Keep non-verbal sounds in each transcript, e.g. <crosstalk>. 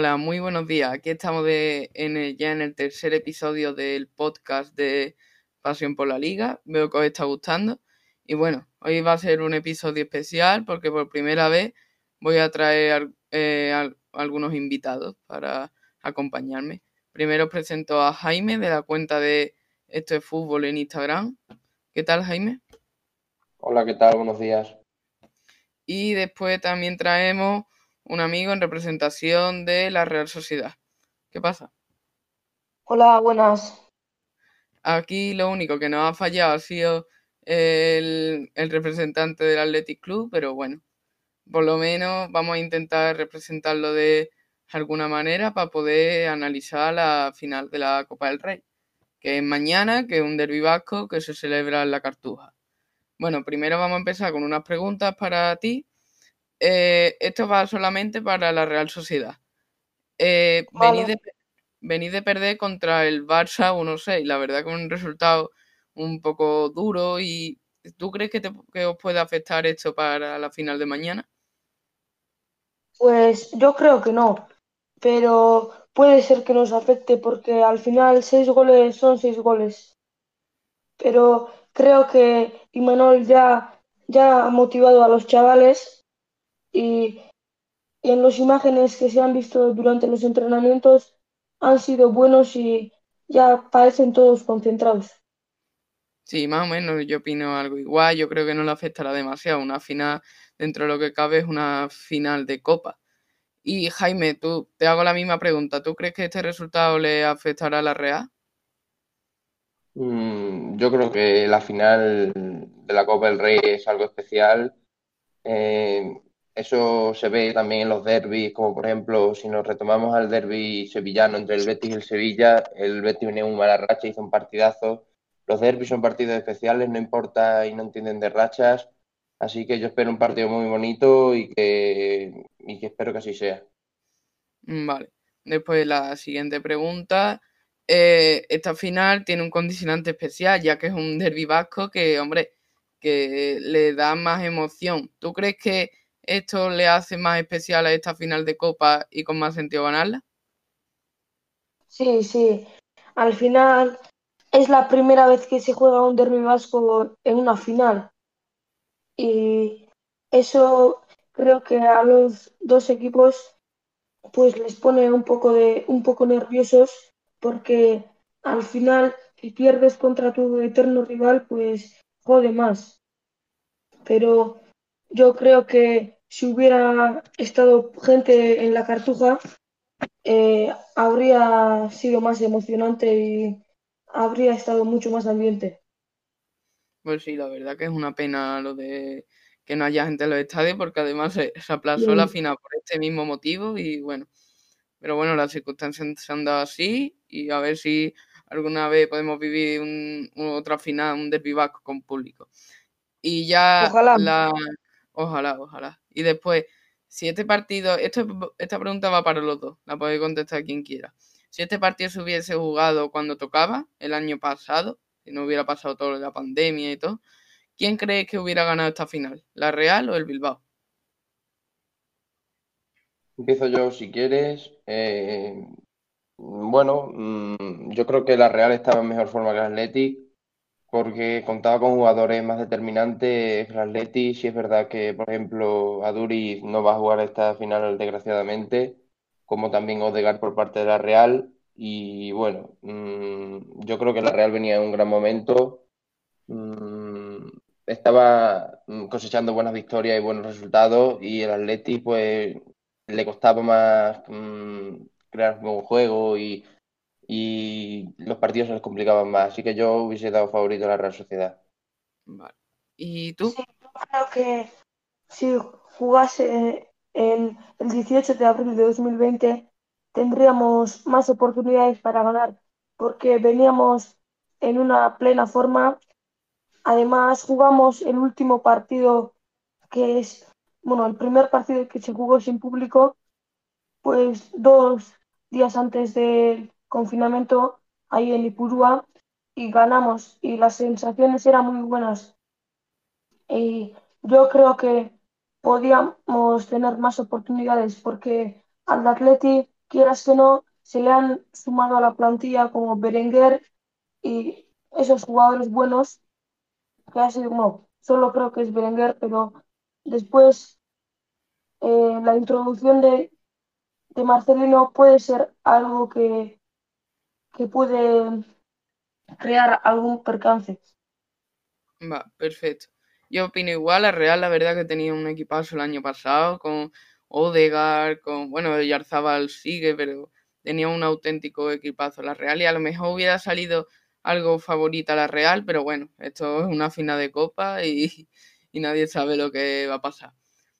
Hola, muy buenos días. Aquí estamos de, en el- ya en el tercer episodio del podcast de Pasión por la Liga. Veo que os está gustando. Y bueno, hoy va a ser un episodio especial porque por primera vez voy a traer eh, al- algunos invitados para acompañarme. Primero os presento a Jaime de la cuenta de Esto es Fútbol en Instagram. ¿Qué tal, Jaime? Hola, ¿qué tal? Buenos días. Y después también traemos un amigo en representación de la Real Sociedad. ¿Qué pasa? Hola, buenas. Aquí lo único que nos ha fallado ha sido el, el representante del Athletic Club, pero bueno, por lo menos vamos a intentar representarlo de alguna manera para poder analizar la final de la Copa del Rey, que es mañana, que es un derbi vasco que se celebra en la Cartuja. Bueno, primero vamos a empezar con unas preguntas para ti. Eh, esto va solamente para la Real Sociedad. Eh, de perder contra el Barça 1-6, la verdad que un resultado un poco duro y ¿tú crees que, te- que os puede afectar esto para la final de mañana? Pues yo creo que no, pero puede ser que nos afecte porque al final seis goles son seis goles. Pero creo que Imanol ya, ya ha motivado a los chavales y, y en las imágenes que se han visto durante los entrenamientos han sido buenos y ya parecen todos concentrados. Sí, más o menos yo opino algo igual, yo creo que no le afectará demasiado. Una final, dentro de lo que cabe, es una final de Copa. Y Jaime, tú te hago la misma pregunta. ¿Tú crees que este resultado le afectará a la Real? Mm, yo creo que la final de la Copa del Rey es algo especial. Eh, eso se ve también en los derbis, como por ejemplo, si nos retomamos al derbi sevillano entre el Betis y el Sevilla, el Betis venía muy mala racha, hizo un partidazo. Los derbis son partidos especiales, no importa y no entienden de rachas. Así que yo espero un partido muy bonito y que, y que espero que así sea. Mm, Vale. Después la siguiente pregunta. Eh, esta final tiene un condicionante especial, ya que es un derbi vasco que, hombre, que le da más emoción. ¿Tú crees que esto le hace más especial a esta final de Copa y con más sentido ganarla? Sí, sí. Al final es la primera vez que se juega un derbi vasco en una final. Y eso creo que a los dos equipos pues les pone un poco de, un poco nerviosos porque al final si pierdes contra tu eterno rival pues jode más. Pero yo creo que si hubiera estado gente en la Cartuja eh, habría sido más emocionante y habría estado mucho más ambiente. Pues sí, la verdad que es una pena lo de que no haya gente en los estadios, porque además se, se aplazó la final por este mismo motivo y bueno, pero bueno, las circunstancias se han dado así y a ver si alguna vez podemos vivir un- otra final, un vasco con público. Y ya Ojalá. la... Ojalá, ojalá. Y después, si este partido, esto, esta pregunta va para los dos, la puede contestar quien quiera. Si este partido se hubiese jugado cuando tocaba, el año pasado, si no hubiera pasado de la pandemia y todo, ¿quién cree que hubiera ganado esta final? ¿La Real o el Bilbao? Empiezo yo si quieres. Eh, bueno, mm, yo creo que la Real estaba en mejor forma que el Athletic porque contaba con jugadores más determinantes el Athletic. Sí es verdad que, por ejemplo, Aduri no va a jugar esta final desgraciadamente, como también Odegaard por parte de la Real. Y bueno, mm, yo creo que la Real venía en un gran momento. Mm, estaba mm, cosechando buenas victorias y buenos resultados y el Athletic pues le costaba más mm, crear un juego y, y los partidos se les complicaban más. Así que yo hubiese dado favorito a la Real Sociedad. Vale. ¿Y tú? Sí, yo creo que si jugase en el 18 de abril de 2020 tendríamos más oportunidades para ganar porque veníamos en una plena forma. Además, jugamos el último partido que es, bueno, el primer partido que se jugó sin público, pues dos días antes del confinamiento ahí en Ipurúa y ganamos y las sensaciones eran muy buenas. Y yo creo que podíamos tener más oportunidades porque al Atleti quieras que no, se le han sumado a la plantilla como Berenguer y esos jugadores buenos, que ha sido, no, solo creo que es Berenguer, pero después eh, la introducción de, de Marcelino puede ser algo que, que puede crear algún percance. Va, perfecto. Yo opino igual, la Real la verdad que tenía un equipazo el año pasado con Odegaard, con, bueno, Yarzabal sigue, pero tenía un auténtico equipazo la Real y a lo mejor hubiera salido algo favorita la Real, pero bueno, esto es una final de copa y, y nadie sabe lo que va a pasar.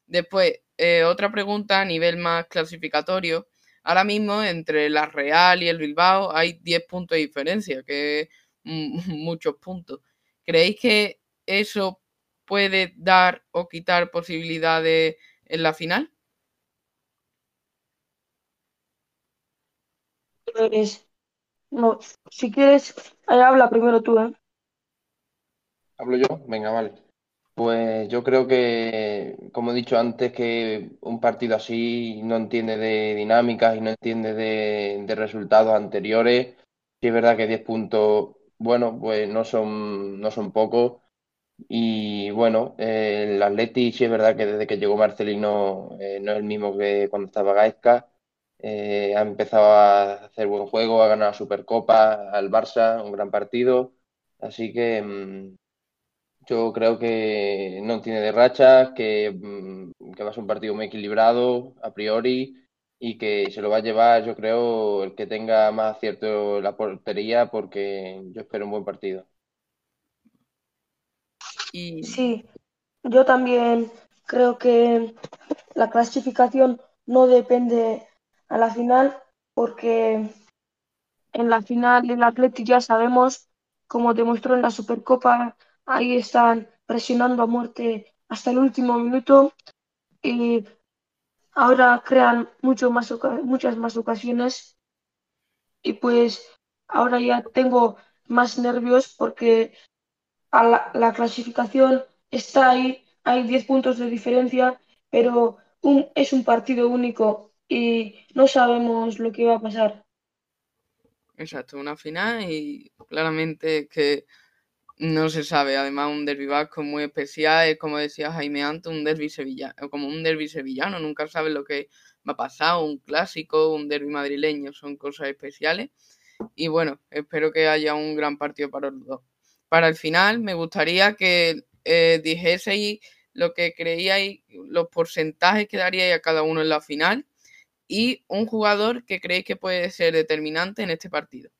Después, eh, otra pregunta a nivel más clasificatorio. Ahora mismo entre la Real y el Bilbao hay 10 puntos de diferencia, que es <laughs> muchos puntos. ¿Creéis que eso puede dar o quitar posibilidades en la final? No, si quieres, habla primero tú, ¿eh? ¿Hablo yo? Venga, vale. Pues yo creo que, como he dicho antes, que un partido así no entiende de dinámicas y no entiende de, resultados anteriores. Sí es verdad que 10 puntos, bueno, pues no son, no son pocos. Y bueno, eh, el Atleti sí es verdad que desde que llegó Marcelino eh, no es el mismo que cuando estaba Gaizka. Eh, ha empezado a hacer buen juego, ha ganado la Supercopa al Barça, un gran partido. Así que mm, yo creo que no tiene de rachas, que, mm, que va a ser un partido muy equilibrado a priori y que se lo va a llevar, yo creo, el que tenga más acierto la portería, porque yo espero un buen partido. Y Sí, yo también creo que la clasificación no depende a la final, porque en la final el Atleti ya sabemos, como demostró en la Supercopa, ahí están presionando a muerte hasta el último minuto y ahora crean mucho más, muchas más ocasiones y pues ahora ya tengo más nervios porque a la, la clasificación está ahí, hay 10 puntos de diferencia, pero un, es un partido único y no sabemos lo que va a pasar. exacto, una final y claramente que no se sabe. Además, un derbi vasco muy especial, es como decía Jaime antes, un derbi sevillano, como un derbi sevillano, nunca sabes lo que va a pasar, un clásico, un derbi madrileño, son cosas especiales. Y bueno, espero que haya un gran partido para los dos. Para el final, me gustaría que eh, dijeseis lo que creíais, los porcentajes que daríais a cada uno en la final y un jugador que creéis que puede ser determinante en este partido.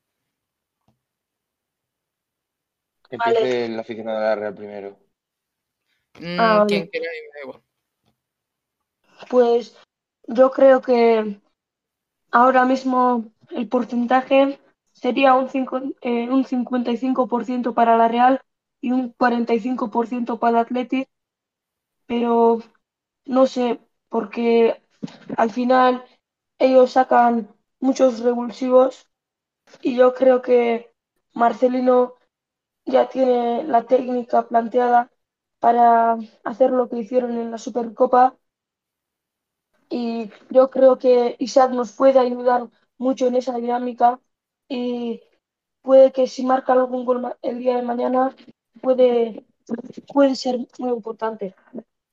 Que Vale. empiece el aficionado de la Real primero. Mm, Ah, vale. me da igual. Pues yo creo que ahora mismo el porcentaje sería un, cinco- eh, un 55% para la Real y un 45% para el Athletic, pero no sé, porque al final ellos sacan muchos revulsivos y yo creo que Marcelino ya tiene la técnica planteada para hacer lo que hicieron en la Supercopa. Y yo creo que Isaac nos puede ayudar mucho en esa dinámica y puede que si marca algún gol el día de mañana puede, puede ser muy importante.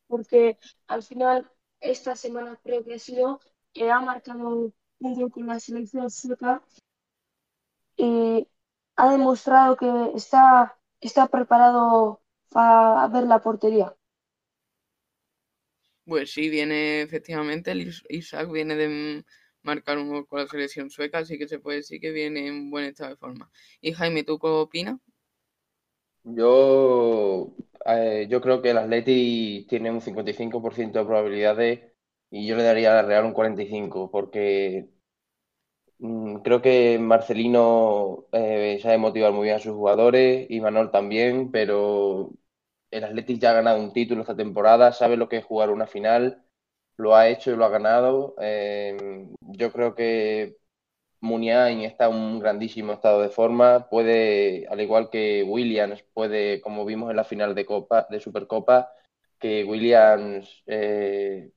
Porque al final esta semana creo que ha sido que ha marcado un gol con la selección sueca. Y ha demostrado que está, está preparado para ver la portería. Pues sí, viene efectivamente, el Is- Isaac viene de marcar un gol con la selección sueca, así que se puede decir que viene en buen estado de forma. Y Jaime, ¿tú qué opinas? Yo, eh, yo creo que el Atleti tiene un 55% de probabilidades y yo le daría a la Real un 45%, porque creo que Marcelino eh, sabe motivar muy bien a sus jugadores y Manol también, pero el Atleti ya ha ganado un título esta temporada, sabe lo que es jugar una final, lo ha hecho y lo ha ganado. Eh, yo creo que Muniain está en un grandísimo estado de forma, puede, al igual que Williams, puede, como vimos en la final de Copa, de Supercopa, que Williams eh,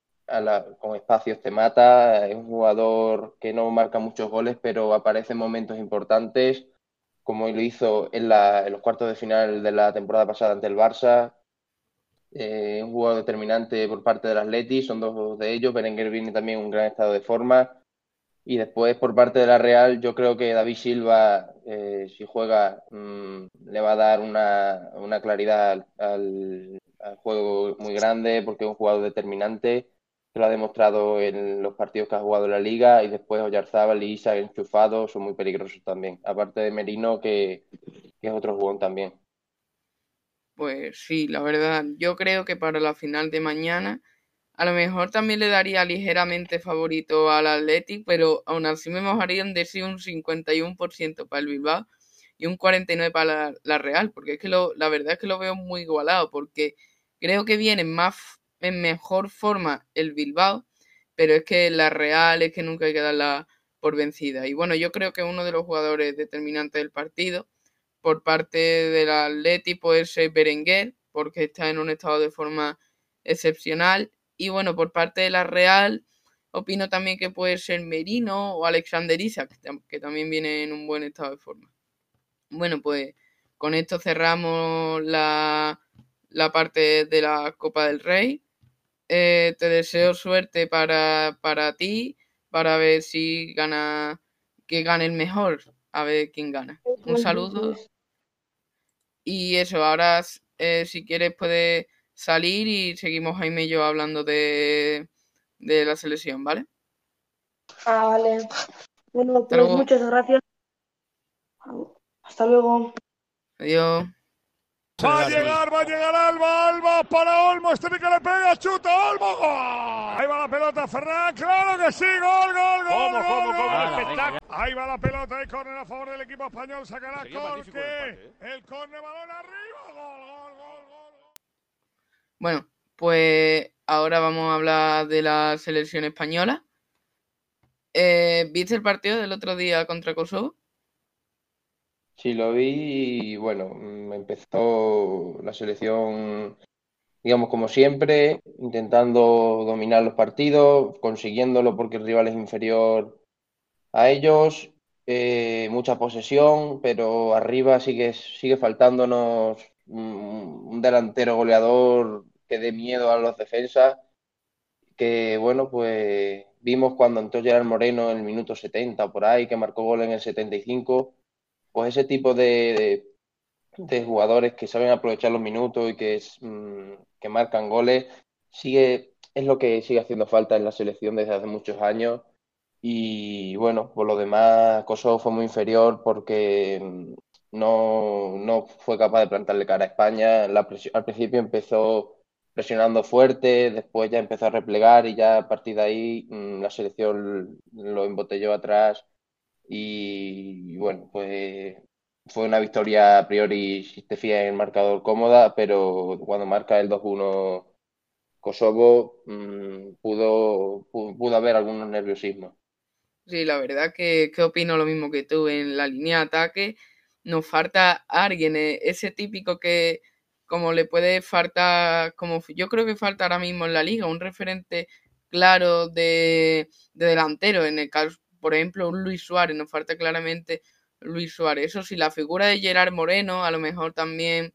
con espacios te mata, es un jugador que no marca muchos goles, pero aparece en momentos importantes, como lo hizo en, los cuartos de final de la temporada pasada ante el Barça. Eh, un jugador determinante por parte del Atleti, son dos de ellos. Berenguer viene también en un gran estado de forma. Y después, por parte de la Real, yo creo que David Silva, eh, si juega, mm, le va a dar una, claridad al, juego muy grande, porque es un jugador determinante, que lo ha demostrado en los partidos que ha jugado en la Liga, y después Oyarzábal y Isa enchufados son muy peligrosos también, aparte de Merino, que, es otro jugón también. Pues sí, la verdad, yo creo que para la final de mañana a lo mejor también le daría ligeramente favorito al Athletic, pero aún así me mojaría en decir un 51% para el Bilbao y un 49% para la, Real, porque es que lo, la verdad es que lo veo muy igualado, porque creo que viene más en mejor forma el Bilbao, pero es que la Real es que nunca hay que darla por vencida. Y bueno, yo creo que uno de los jugadores determinantes del partido por parte del Athletic puede ser Berenguer, porque está en un estado de forma excepcional y bueno, por parte de la Real, opino también que puede ser Merino o Alexander Isaac, que también viene en un buen estado de forma. Bueno, pues con esto cerramos la, parte de la Copa del Rey. Eh, te deseo suerte para, para ti, para ver si gana, que gane el mejor, a ver quién gana. Un saludo. Y eso, ahora eh, si quieres puedes salir y seguimos Jaime y yo hablando de, la selección, ¿vale? Ah, vale. Bueno, pues muchas gracias. Hasta luego. Adiós. Va a llegar, va a llegar Alba, Alba para Olmo, este que le pega, chuta, Olmo, Ahí va la pelota, Ferran, claro que sí, gol, gol, gol, gol, gol, Ahí va la pelota, hay córner a favor del equipo español, sacará Corque, ¿eh? el córner, balón arriba, gol, gol, gol, gol. Bueno, pues ahora vamos a hablar de la selección española. Eh, ¿Viste el partido del otro día contra Kosovo? Sí, lo vi y bueno, empezó la selección, digamos, como siempre, intentando dominar los partidos, consiguiéndolo porque el rival es inferior a ellos, eh, mucha posesión, pero arriba sigue, sigue faltándonos un delantero goleador que dé miedo a los defensas, que bueno, pues vimos cuando entró Gerard Moreno en el minuto 70 por ahí, que marcó gol en el 75, pues ese tipo de, de, jugadores que saben aprovechar los minutos y que, mm, que marcan goles, sigue, es lo que sigue haciendo falta en la selección desde hace muchos años. Y bueno, por lo demás, Kosovo fue muy inferior porque mm, no, no fue capaz de plantarle cara a España. al principio empezó presionando fuerte, después ya empezó a replegar y ya a partir de ahí mm, la selección lo embotelló atrás y, bueno, pues fue una victoria a priori, si te fías en el marcador cómoda, pero cuando marca el 2-1 Kosovo mm, pudo, pudo, haber algunos nerviosismos. Sí, la verdad que, que opino lo mismo que tú en la línea de ataque. Nos falta alguien, eh, ese típico que, como le puede faltar, como yo creo que falta ahora mismo en la liga, un referente claro de, delantero. En el caso, por ejemplo, un Luis Suárez, nos falta claramente Luis Suárez. Eso sí, la figura de Gerard Moreno a lo mejor también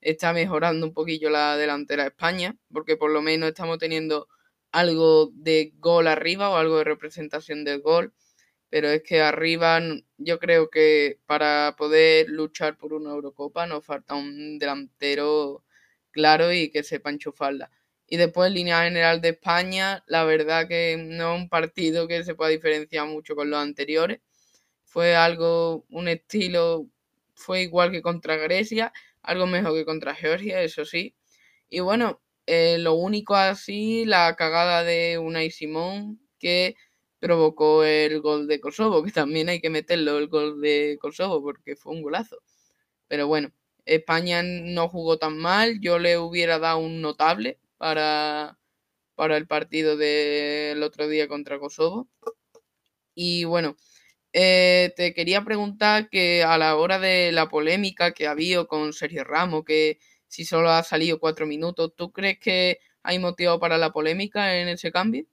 está mejorando un poquillo la delantera de España, porque por lo menos estamos teniendo algo de gol arriba o algo de representación del gol pero es que arriba yo creo que para poder luchar por una Eurocopa nos falta un delantero claro y que sepa enchufarla. Y después línea general de España, la verdad que no es un partido que se pueda diferenciar mucho con los anteriores. Fue algo, un estilo, fue igual que contra Grecia, algo mejor que contra Georgia, eso sí. Y bueno, eh, lo único así, la cagada de Unai Simón, que provocó el gol de Kosovo, que también hay que meterlo el gol de Kosovo porque fue un golazo. Pero bueno, España no jugó tan mal, yo le hubiera dado un notable para, para el partido del otro día contra Kosovo. Y bueno, eh, te quería preguntar que a la hora de la polémica que ha habido con Sergio Ramos, que si solo ha salido cuatro minutos, ¿tú crees que hay motivo para la polémica en ese cambio?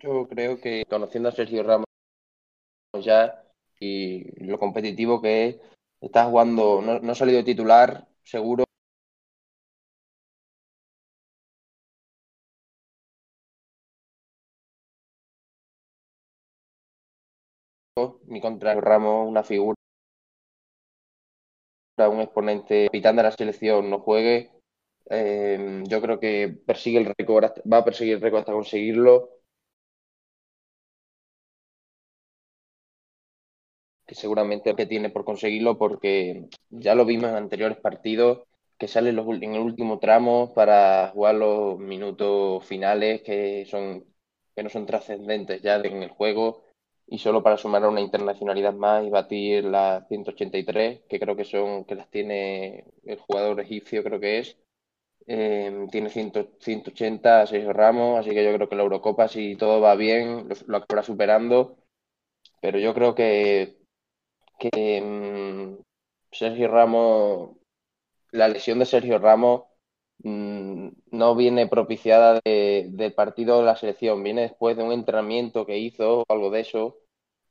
Yo creo que conociendo a Sergio Ramos ya y lo competitivo que es, está jugando, no, no ha salido titular, seguro ni contra Ramos, una figura, un exponente capitán de la selección no juegue. Eh, yo creo que persigue el récord, va a perseguir el récord hasta conseguirlo. Que seguramente que tiene por conseguirlo, porque ya lo vimos en anteriores partidos, que sale en el último tramo para jugar los minutos finales que son que no son trascendentes ya en el juego y solo para sumar a una internacionalidad más y batir las 183, que creo que son, que las tiene el jugador egipcio, creo que es. Eh, tiene 100, 180 a Sergio Ramos, así que yo creo que la Eurocopa, si todo va bien, lo, lo acabará superando. Pero yo creo que, que um, Sergio Ramos, la lesión de Sergio Ramos mm, no viene propiciada de, del partido de la selección, viene después de un entrenamiento que hizo o algo de eso.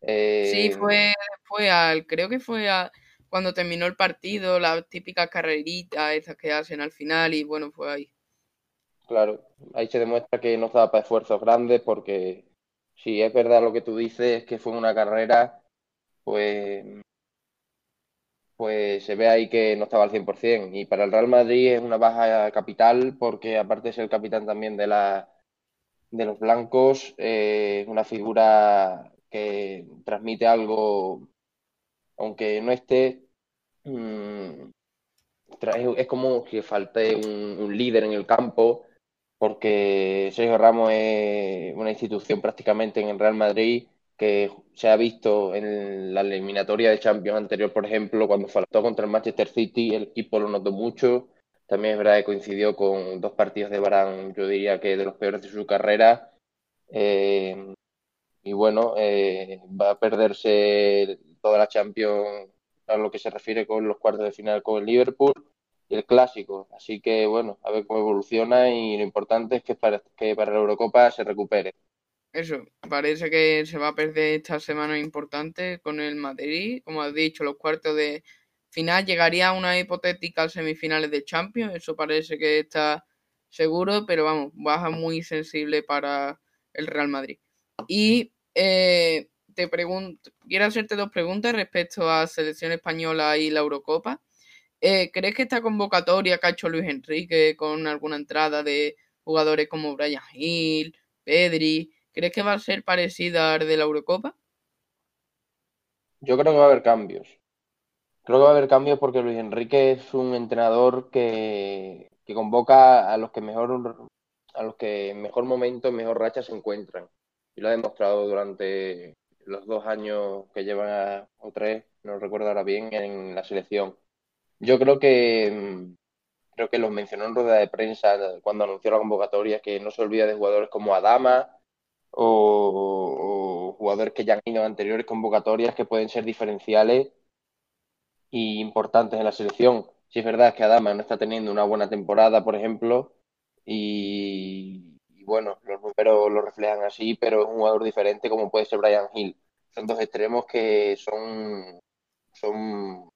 Eh... Sí, fue, fue al, creo que fue a, cuando terminó el partido, la típica carrerita esas que hacen al final y bueno, fue ahí. Claro, ahí se demuestra que no estaba para esfuerzos grandes porque si es verdad lo que tú dices, que fue una carrera, pues pues se ve ahí que no estaba al 100%. Y para el Real Madrid es una baja capital porque aparte de ser el capitán también de, la, de los blancos, eh, una figura que transmite algo, aunque no esté, mmm, es como que falte un, un, líder en el campo, porque Sergio Ramos es una institución prácticamente en el Real Madrid que se ha visto en la eliminatoria de Champions anterior, por ejemplo, cuando faltó contra el Manchester City, el equipo lo notó mucho. También es verdad que coincidió con dos partidos de Barán, yo diría que de los peores de su carrera. Eh, y bueno, eh, va a perderse toda la Champions a lo que se refiere con los cuartos de final con el Liverpool y el clásico. Así que bueno, a ver cómo evoluciona y lo importante es que para, que para la Eurocopa se recupere. Eso, parece que se va a perder esta semana importante con el Madrid. Como has dicho, los cuartos de final llegaría a una hipotética semifinales de Champions. Eso parece que está seguro, pero vamos, baja muy sensible para el Real Madrid. Y eh, te pregunto, quiero hacerte dos preguntas respecto a selección española y la Eurocopa. Eh, ¿Crees que esta convocatoria que ha hecho Luis Enrique con alguna entrada de jugadores como Brian Hill, Pedri, ¿Crees que va a ser parecida a la de la Eurocopa? Yo creo que va a haber cambios. Creo que va a haber cambios porque Luis Enrique es un entrenador que, convoca a los que mejor a los que mejor momento, en mejor racha se encuentran. Y lo ha demostrado durante los dos años que llevan, o tres, no recuerdo ahora bien, en la selección. Yo creo que creo que los mencionó en rueda de prensa cuando anunció la convocatoria, que no se olvida de jugadores como Adama, o, o jugadores que ya han ido en anteriores convocatorias que pueden ser diferenciales y importantes en la selección. Si es verdad que Adama no está teniendo una buena temporada, por ejemplo, y, y, bueno, los números lo reflejan así, pero es un jugador diferente como puede ser Brian Hill. Son dos extremos que son, son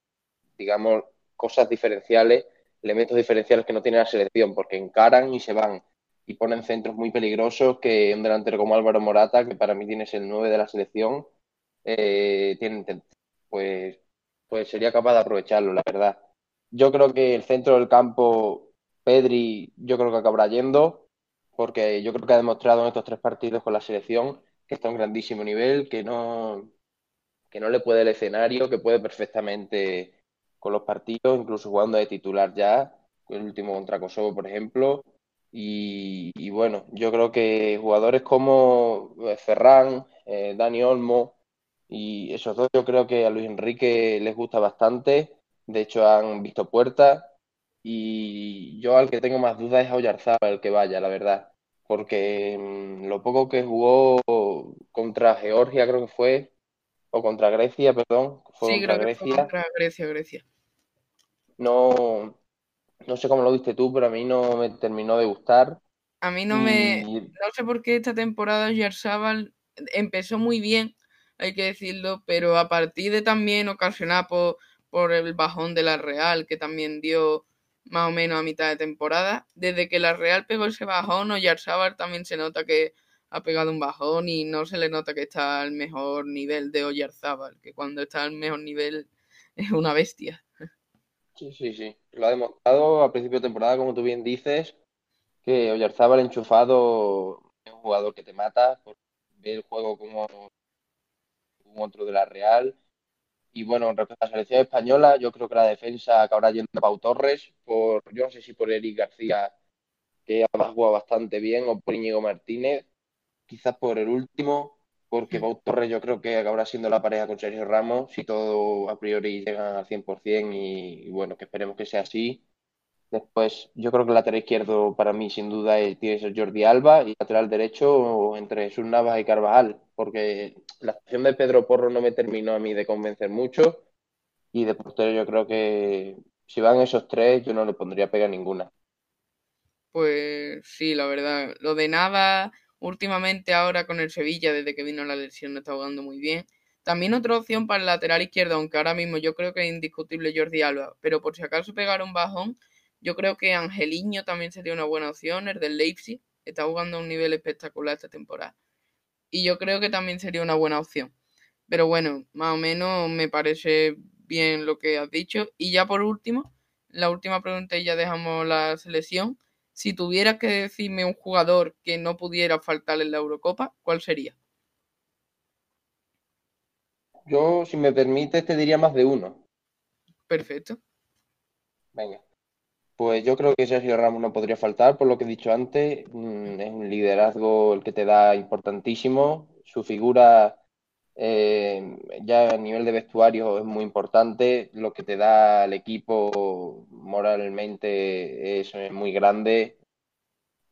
digamos, cosas diferenciales, elementos diferenciales que no tiene la selección, porque encaran y se van y ponen centros muy peligrosos que un delantero como Álvaro Morata, que para mí tiene el 9 de la selección, eh, tiene, pues, pues sería capaz de aprovecharlo, la verdad. Yo creo que el centro del campo, Pedri, yo creo que acabará yendo, porque yo creo que ha demostrado en estos tres partidos con la selección que está a un grandísimo nivel, que no, que no le puede el escenario, que puede perfectamente con los partidos, incluso jugando de titular ya, el último contra Kosovo, por ejemplo, y, bueno, yo creo que jugadores como eh, Ferran, eh, Dani Olmo y esos dos, yo creo que a Luis Enrique les gusta bastante. De hecho, han visto puertas. Y yo al que tengo más dudas es a Oyarzabal, el que vaya, la verdad. Porque mmm, lo poco que jugó contra Georgia, creo que fue, o contra Grecia, perdón. Fue sí, contra creo Grecia. Que fue contra Grecia, Grecia. No, no sé cómo lo viste tú, pero a mí no me terminó de gustar. A mí no me. Y No sé por qué esta temporada Oyarzabal empezó muy bien, hay que decirlo, pero a partir de también ocasionada por, por el bajón de la Real, que también dio más o menos a mitad de temporada, desde que la Real pegó ese bajón, Oyarzabal también se nota que ha pegado un bajón y no se le nota que está al mejor nivel de Oyarzábal, que cuando está al mejor nivel <laughs> es una bestia. sí, sí, sí. Lo ha demostrado a principio de temporada, como tú bien dices, que Oyarzábal enchufado es un jugador que te mata, por ver el juego como un otro de la Real. Y bueno, respecto a la selección española, yo creo que la defensa acabará yendo a Pau Torres, por, yo no sé si por Eric García, que ha jugado bastante bien, o por Íñigo Martínez, quizás por el último, porque Pau Torres yo creo que acabará siendo la pareja con Sergio Ramos, si todo a priori llega al 100% y, y bueno, que esperemos que sea así. Después, yo creo que el lateral izquierdo para mí sin duda es- tiene que ser Jordi Alba y lateral derecho entre Jesús Navas y Carvajal, porque la actuación de Pedro Porro no me terminó a mí de convencer mucho y de portero yo creo que si van esos tres yo no le pondría pega ninguna. Pues sí, la verdad. Lo de Nava, últimamente ahora con el Sevilla, desde que vino la lesión, no está jugando muy bien. También otra opción para el lateral izquierdo, aunque ahora mismo yo creo que es indiscutible Jordi Alba, pero por si acaso pegar un bajón, yo creo que Angeliño también sería una buena opción, el del Leipzig, está jugando a un nivel espectacular esta temporada. Y yo creo que también sería una buena opción. Pero bueno, más o menos me parece bien lo que has dicho. Y ya por último, la última pregunta y ya dejamos la selección. Si tuvieras que decirme un jugador que no pudiera faltar en la Eurocopa, ¿cuál sería? Yo, si me permites, te diría más de uno. Perfecto. Venga. Pues yo creo que Sergio Ramos no podría faltar, por lo que he dicho antes, mm, es un liderazgo el que te da importantísimo, su figura eh, ya a nivel de vestuario es muy importante, lo que te da al equipo moralmente es muy grande,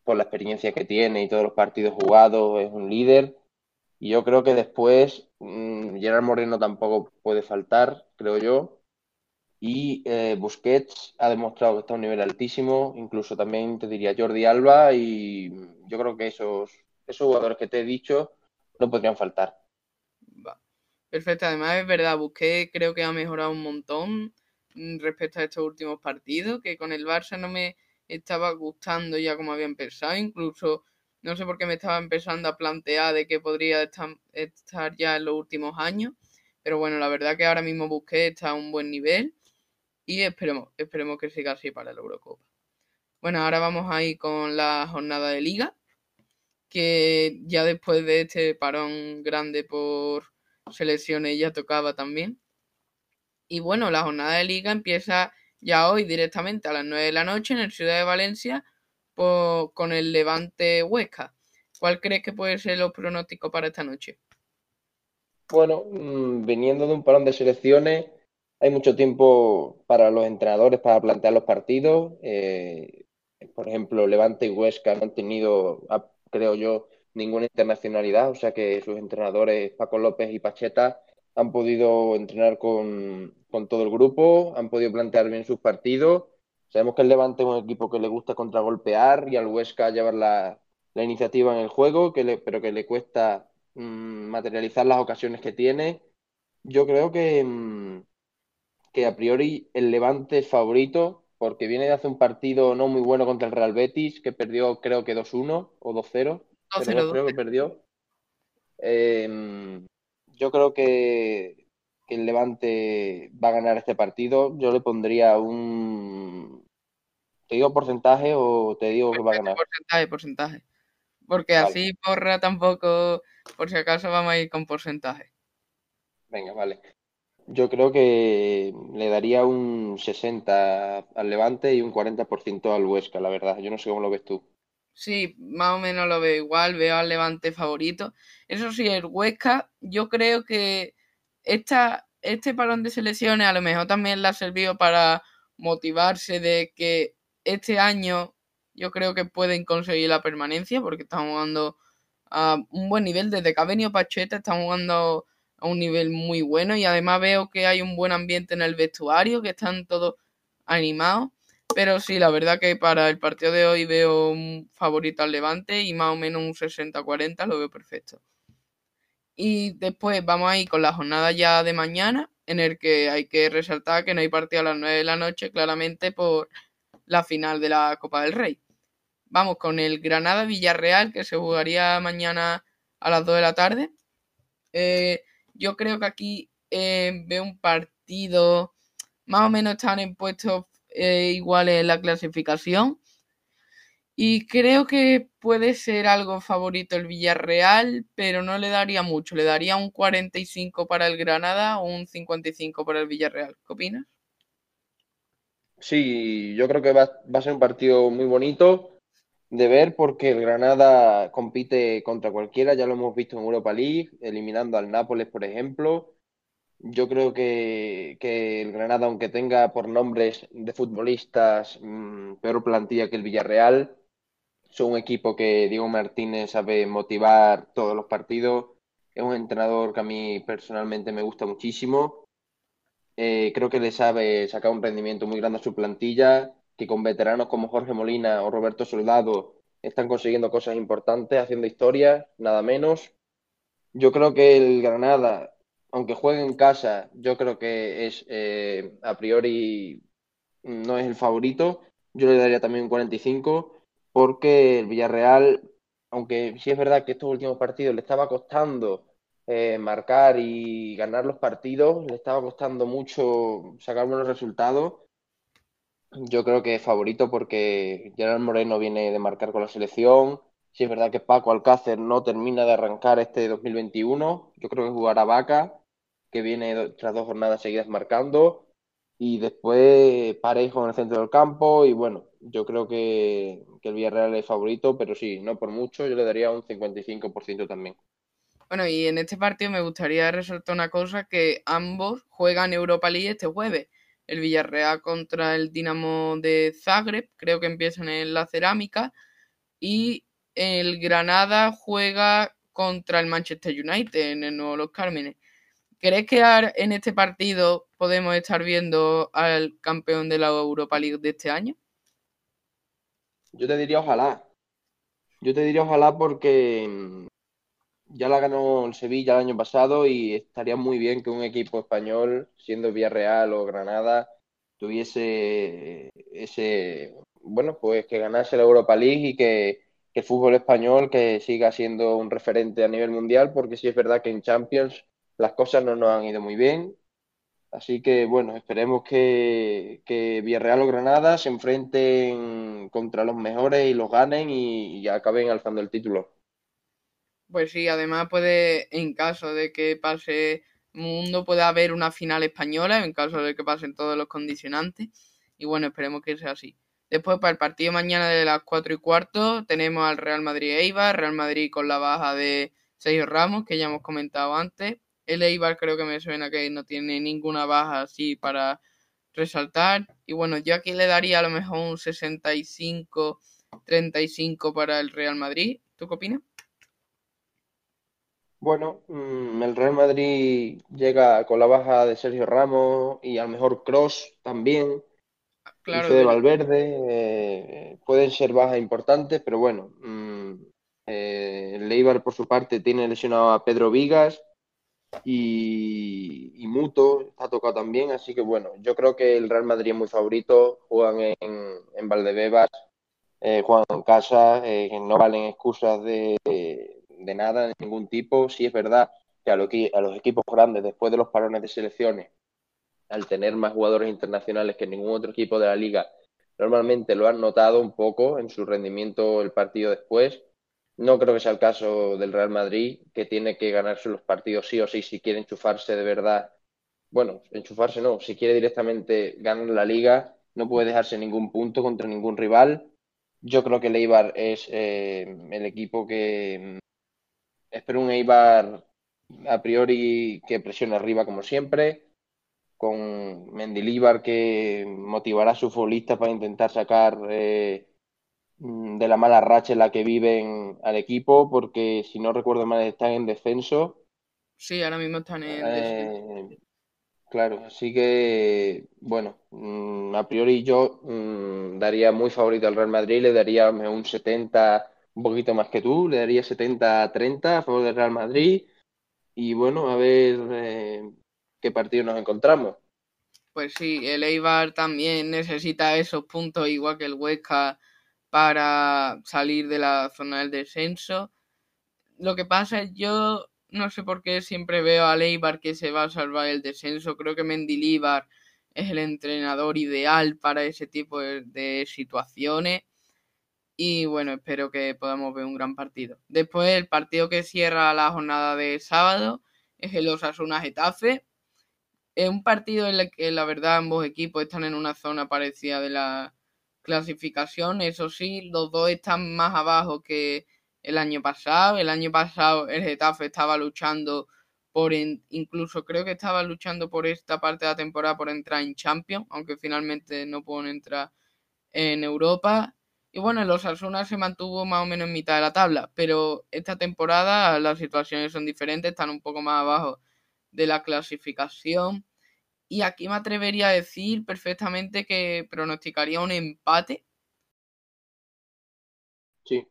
por la experiencia que tiene y todos los partidos jugados, es un líder. Y yo creo que después mm, Gerard Moreno tampoco puede faltar, creo yo. Y eh, Busquets ha demostrado que está a un nivel altísimo, incluso también te diría Jordi Alba, y yo creo que esos, esos jugadores que te he dicho no podrían faltar. Va. Perfecto, además es verdad, Busquets creo que ha mejorado un montón mm, respecto a estos últimos partidos, que con el Barça no me estaba gustando ya como había empezado, incluso no sé por qué me estaba empezando a plantear de que podría estar, estar ya en los últimos años, pero bueno, la verdad que ahora mismo Busquets está a un buen nivel y esperemos, esperemos que siga así para la Eurocopa. Bueno, ahora vamos a ir con la jornada de liga, que ya después de este parón grande por selecciones ya tocaba también. Y bueno, la jornada de liga empieza ya hoy directamente a las 9 de la noche en el Ciudad de Valencia con el Levante Huesca. ¿Cuál crees que puede ser los pronósticos para esta noche? Bueno, mmm, viniendo de un parón de selecciones, hay mucho tiempo para los entrenadores para plantear los partidos. Eh, por ejemplo, Levante y Huesca no han tenido, creo yo, ninguna internacionalidad, o sea que sus entrenadores Paco López y Pacheta han podido entrenar con, con todo el grupo, han podido plantear bien sus partidos. Sabemos que el Levante es un equipo que le gusta contragolpear y al Huesca llevar la, la iniciativa en el juego, que le, pero que le cuesta mmm, materializar las ocasiones que tiene. Yo creo que, mmm, que a priori el Levante es favorito porque viene de hacer un partido no muy bueno contra el Real Betis, que perdió creo que 2-1 o 2-0. 2-0 creo que perdió. Eh, yo creo que, que, el Levante va a ganar este partido. Yo le pondría un. ¿Te digo porcentaje o te digo que va a ganar? Porcentaje, porcentaje. Porque vale. así porra tampoco, por si acaso vamos a ir con porcentaje. Venga, vale. Yo creo que le daría un 60 al Levante y un 40% al Huesca, la verdad. Yo no sé cómo lo ves tú. Sí, más o menos lo veo igual, veo al Levante favorito. Eso sí, el Huesca, yo creo que esta, este parón de selecciones a lo mejor también le ha servido para motivarse de que este año yo creo que pueden conseguir la permanencia porque están jugando a un buen nivel. Desde que ha venido Pacheta están jugando a un nivel muy bueno y además veo que hay un buen ambiente en el vestuario, que están todos animados. Pero sí, la verdad que para el partido de hoy veo un favorito al Levante y más o menos un 60-40 lo veo perfecto. Y después vamos a con la jornada ya de mañana, en el que hay que resaltar que no hay partido a las 9 de la noche, claramente por la final de la Copa del Rey. Vamos con el Granada Villarreal, que se jugaría mañana a las 2 de la tarde. Eh, yo creo que aquí eh, veo un partido, más o menos están en puestos eh, iguales en la clasificación. Y creo que puede ser algo favorito el Villarreal, pero no le daría mucho. Le daría un 45 para el Granada o un 55 para el Villarreal. ¿Qué opinas? Sí, yo creo que va, a ser un partido muy bonito de ver porque el Granada compite contra cualquiera, ya lo hemos visto en Europa League, eliminando al Nápoles, por ejemplo. Yo creo que, el Granada, aunque tenga por nombres de futbolistas mm, peor plantilla que el Villarreal, son un equipo que Diego Martínez sabe motivar todos los partidos. Es un entrenador que a mí personalmente me gusta muchísimo. Eh, creo que le sabe sacar un rendimiento muy grande a su plantilla, que con veteranos como Jorge Molina o Roberto Soldado están consiguiendo cosas importantes, haciendo historia, nada menos. Yo creo que el Granada, aunque juegue en casa, yo creo que es eh, a priori no es el favorito. Yo le daría también un 45 porque el Villarreal, aunque sí es verdad que estos últimos partidos le estaba costando eh, marcar y ganar los partidos, le estaba costando mucho sacar buenos resultados. Yo creo que es favorito porque Gerard Moreno viene de marcar con la selección. Sí es verdad que Paco Alcácer no termina de arrancar este 2021. Yo creo que jugará Vaca, que viene tras dos jornadas seguidas marcando. Y después Parejo en el centro del campo. Y bueno, yo creo que, el Villarreal es favorito, pero sí, no por mucho, yo le daría un 55% también. Bueno, y en este partido me gustaría resaltar una cosa, que ambos juegan Europa League este jueves. El Villarreal contra el Dinamo de Zagreb, creo que empiezan en la cerámica, y el Granada juega contra el Manchester United en el Nuevo Los Cármenes. ¿Crees que en este partido podemos estar viendo al campeón de la Europa League de este año? Yo te diría ojalá. Yo te diría ojalá porque ya la ganó el Sevilla el año pasado y estaría muy bien que un equipo español, siendo Villarreal o Granada, tuviese ese, bueno, pues que ganase la Europa League y que, el fútbol español que siga siendo un referente a nivel mundial, porque sí es verdad que en Champions las cosas no nos han ido muy bien Así que bueno, esperemos que, que, Villarreal o Granada se enfrenten contra los mejores y los ganen y, acaben alzando el título. Pues sí, además puede, en caso de que pase mundo, puede haber una final española, en caso de que pasen todos los condicionantes. Y bueno, esperemos que sea así. Después, para el partido mañana de las 4 y cuarto, tenemos al Real Madrid Eibar, Real Madrid con la baja de Sergio Ramos, que ya hemos comentado antes. El Eibar creo que me suena que no tiene ninguna baja así para resaltar. Y bueno, yo aquí le daría a lo mejor un 65-35 para el Real Madrid. ¿Tú qué opinas? Bueno, mm, el Real Madrid llega con la baja de Sergio Ramos y a lo mejor Cross también. Claro, de Valverde eh, pueden ser bajas importantes, pero bueno, mm, eh, el Eibar por su parte tiene lesionado a Pedro Vigas, y, Muto está tocado también, así que bueno, yo creo que el Real Madrid es muy favorito, juegan en, en Valdebebas, eh, juegan en casa, eh, no valen excusas de, de, nada, de ningún tipo, sí es verdad que a, a los equipos grandes, después de los parones de selecciones, al tener más jugadores internacionales que ningún otro equipo de la liga, normalmente lo han notado un poco en su rendimiento el partido después, no creo que sea el caso del Real Madrid, que tiene que ganarse los partidos sí o sí si quiere enchufarse de verdad. Bueno, enchufarse no, si quiere directamente ganar la liga, no puede dejarse ningún punto contra ningún rival. Yo creo que el Eibar es eh, el equipo que... Espero un Eibar a priori que presione arriba como siempre, con Mendilibar que motivará a sus futbolistas para intentar sacar... Eh, Mm, de la mala racha en la que viven al equipo, porque si no recuerdo mal están en descenso. Sí, ahora mismo están en eh, Claro, así que, bueno, mm, a priori yo mm, daría muy favorito al Real Madrid, le daría un 70, un poquito más que tú, le daría 70-30 a favor del Real Madrid y bueno, a ver eh, qué partido nos encontramos. Pues sí, el Eibar también necesita esos puntos igual que el Huesca para salir de la zona del descenso. Lo que pasa es yo no sé por qué siempre veo a Eibar que se va a salvar el descenso. Creo que Mendilíbar es el entrenador ideal para ese tipo de, situaciones. Y bueno, espero que podamos ver un gran partido. Después, el partido que cierra la jornada de sábado es el Osasuna Getafe. Es un partido en el que la verdad ambos equipos están en una zona parecida de la clasificación. Eso sí, los dos están más abajo que el año pasado. El año pasado el Getafe estaba luchando por, incluso creo que estaba luchando por esta parte de la temporada por entrar en Champions, aunque finalmente no pueden entrar en Europa. Y bueno, los Asuna se mantuvo más o menos en mitad de la tabla, pero esta temporada las situaciones son diferentes, están un poco más abajo de la clasificación. Y aquí me atrevería a decir perfectamente que pronosticaría un empate. Sí,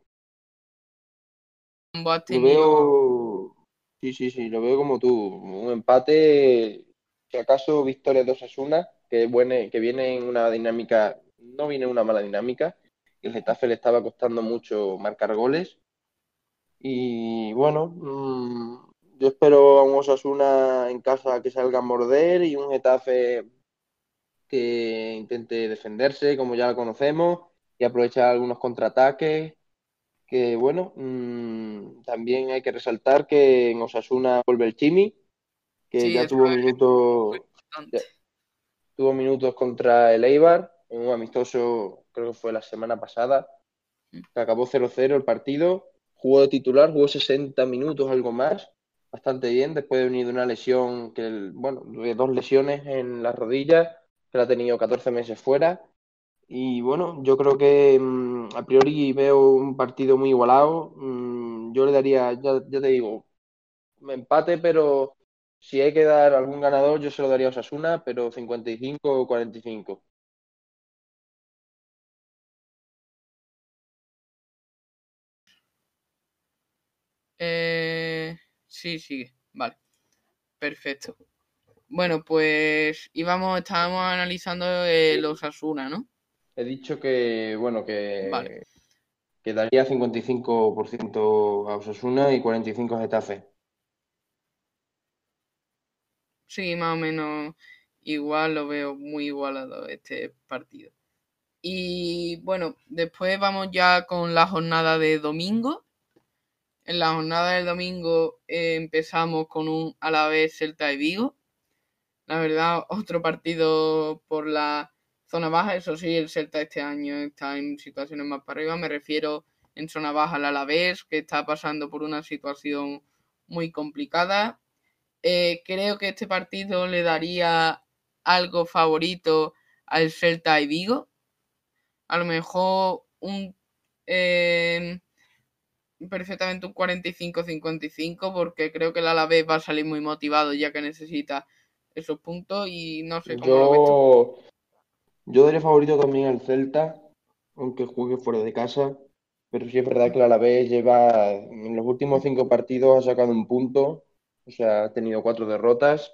lo veo, sí, sí, sí, lo veo como tú. Un empate, si acaso victoria de Osasuna, que, buena, que viene en una dinámica, no viene en una mala dinámica. El Getafe le estaba costando mucho marcar goles. Y bueno, mm, yo espero a un Osasuna en casa que salga a morder y un Getafe que intente defenderse, como ya lo conocemos, y aprovechar algunos contraataques que bueno, mm, también hay que resaltar que en Osasuna vuelve el Chimi, que ya tuvo minutos tuvo minutos contra el Eibar, en un amistoso, creo que fue la semana pasada, que acabó 0-0 el partido, jugó de titular, jugó 60 minutos, algo más, bastante bien, después de venir de una lesión, que bueno, de dos lesiones en las rodillas, que la ha tenido 14 meses fuera, y bueno, yo creo que mm, a priori veo un partido muy igualado. Mm, yo le daría, ya, te digo, empate, pero si hay que dar algún ganador, yo se lo daría a Osasuna, pero 55 o 45. Eh, sí, sigue. Vale. Perfecto. Bueno, pues íbamos, estábamos analizando los Osasuna, ¿no? He dicho que, bueno, que, daría 55% a Osasuna y 45% a Getafe. Sí, más o menos igual, lo veo muy igualado este partido. Y bueno, después vamos ya con la jornada de domingo. En la jornada del domingo eh, empezamos con un Alavés Celta de Vigo. La verdad, otro partido por la Zona baja, eso sí, el Celta este año está en situaciones más para arriba. Me refiero en zona baja al Alavés, que está pasando por una situación muy complicada. Eh, creo que este partido le daría algo favorito al Celta y Vigo. A lo mejor un em, perfectamente un 45-55 porque creo que el Alavés va a salir muy motivado ya que necesita esos puntos y no sé cómo lo ves tú. Yo daré favorito también al Celta, aunque juegue fuera de casa. Pero sí es verdad que la Alavés lleva, en los últimos cinco partidos ha sacado un punto, o sea, ha tenido cuatro derrotas.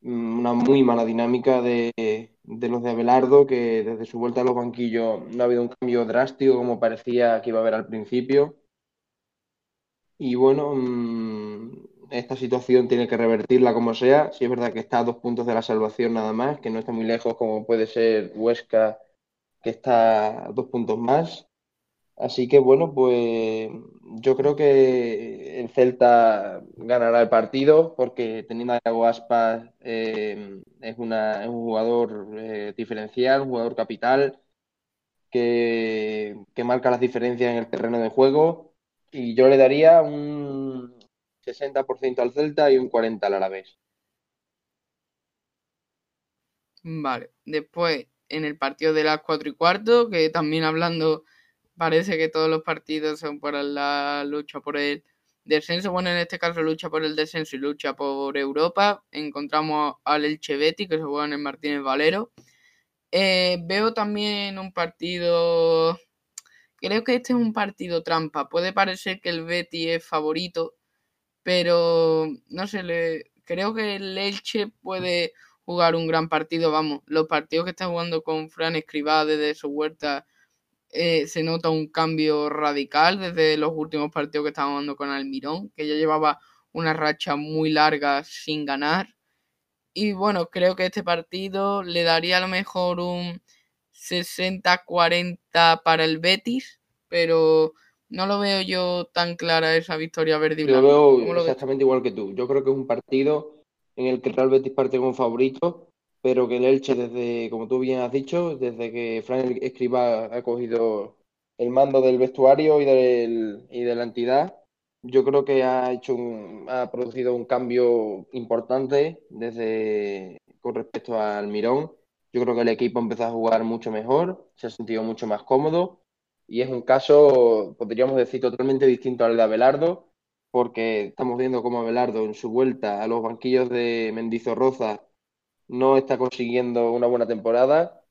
Mm, una muy mala dinámica de, de los de Abelardo, que desde su vuelta a los banquillos no ha habido un cambio drástico como parecía que iba a haber al principio. Y bueno, mm, esta situación tiene que revertirla como sea. Si es verdad que está a dos puntos de la salvación nada más, que no está muy lejos como puede ser Huesca, que está a dos puntos más. Así que bueno, pues yo creo que el Celta ganará el partido porque teniendo a Iago Aspas eh, es, una, un jugador eh, diferencial, un jugador capital que, que marca las diferencias en el terreno de juego y yo le daría un 60% al Celta y un 40% al Alavés. Vale, después en el partido de las 4 y cuarto, que también hablando, parece que todos los partidos son para la lucha por el descenso, bueno, en este caso lucha por el descenso y lucha por Europa. Encontramos al Elche que se juega en el Martínez Valero. Eh, veo también un partido. Creo que este es un partido trampa. Puede parecer que el Betty es favorito, pero no sé, le, creo que el Elche puede jugar un gran partido. Vamos, los partidos que está jugando con Fran Escribá desde su huerta eh, se nota un cambio radical desde los últimos partidos que estaba jugando con Almirón, que ya llevaba una racha muy larga sin ganar. Y bueno, creo que este partido le daría a lo mejor un 60-40 para el Betis, pero no lo veo yo tan clara esa victoria verde y lo veo exactamente igual que tú. Yo creo que es un partido en el que el Real Betis parte como favorito, pero que el Elche, desde, como tú bien has dicho, desde que Fran Escriba ha cogido el mando del vestuario y, del, y de la entidad, yo creo que ha hecho ha producido un cambio importante desde con respecto al Mirón. Yo creo que el equipo empezó a jugar mucho mejor, se ha sentido mucho más cómodo y es un caso, podríamos decir, totalmente distinto al de Abelardo, porque estamos viendo cómo Abelardo en su vuelta a los banquillos de Mendizorroza no está consiguiendo una buena temporada.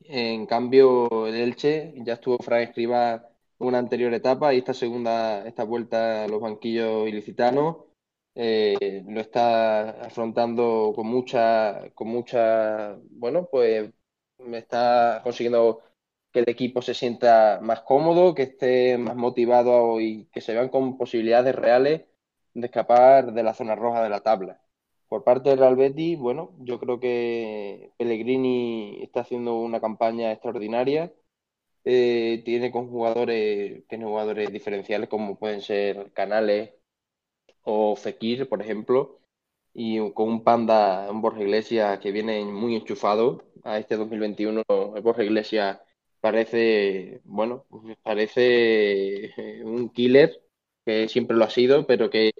En cambio, el Elche ya estuvo Fran Escribá una anterior etapa y esta segunda, esta vuelta a los banquillos ilicitanos eh, lo está afrontando con mucha, con mucha, bueno, pues está consiguiendo que el equipo se sienta más cómodo, que esté más motivado y que se vean con posibilidades reales de escapar de la zona roja de la tabla. Por parte del Real Betis, bueno, yo creo que Pellegrini está haciendo una campaña extraordinaria eh, tiene con jugadores, tiene jugadores diferenciales como pueden ser Canales o Fekir, por ejemplo, y con un Panda, un Borja Iglesias que viene muy enchufado a este 2021. El Borja Iglesias parece, bueno, parece eh, un killer, que siempre lo ha sido, pero que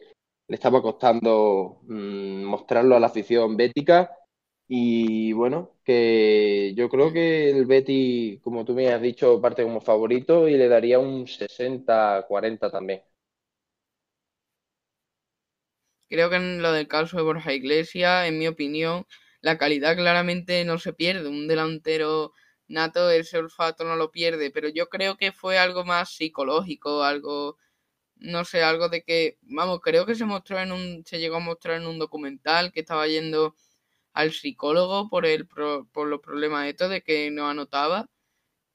le estaba costando mm, mostrarlo a la afición bética y bueno, que yo creo que el Betty, como tú me has dicho, parte como favorito y le daría un 60-40 también. Creo que en lo del caso de Borja Iglesias, en mi opinión, la calidad claramente no se pierde. Un delantero nato, ese olfato no lo pierde, pero yo creo que fue algo más psicológico, algo, no sé, algo de que, vamos, creo que se mostró en un, se llegó a mostrar en un documental que estaba yendo al psicólogo por, el, por los problemas estos de que no anotaba.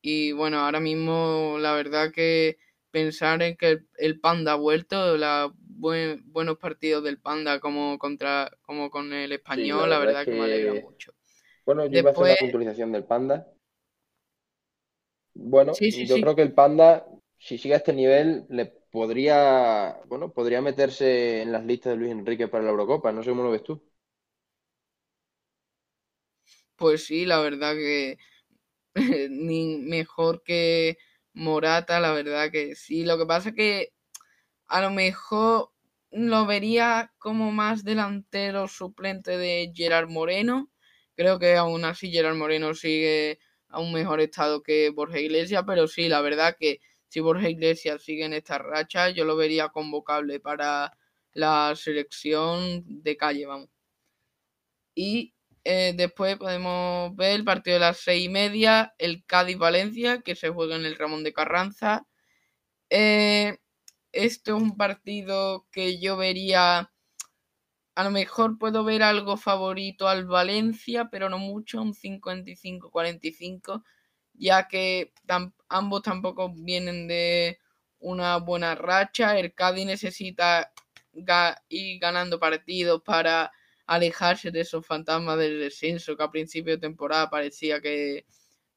Y bueno, ahora mismo la verdad que pensar en que el, Panda ha vuelto, la buenos partidos del Panda como contra como con el español, la, verdad, que... me alegra mucho. Bueno, yo iba a hacer la puntualización del Panda. Bueno, yo creo que el Panda, si sigue a este nivel, le podría, bueno, podría meterse en las listas de Luis Enrique para la Eurocopa. No sé cómo lo ves tú. Pues sí, la verdad que <laughs> ni mejor que Morata, la verdad que sí. Lo que pasa es que a lo mejor lo vería como más delantero suplente de Gerard Moreno. Creo que aún así Gerard Moreno sigue a un mejor estado que Borja Iglesias, pero sí, la verdad que si Borja Iglesias sigue en esta racha, yo lo vería convocable para la selección de calle, vamos. Y eh, después podemos ver el partido de las seis y media, el Cádiz-Valencia, que se juega en el Ramón de Carranza. Eh, esto es un partido que yo vería. A lo mejor puedo ver algo favorito al Valencia, pero no mucho, un 55-45, ya que ambos tampoco vienen de una buena racha. El Cádiz necesita ir ganando partidos para alejarse de esos fantasmas del descenso que a principio de temporada parecía que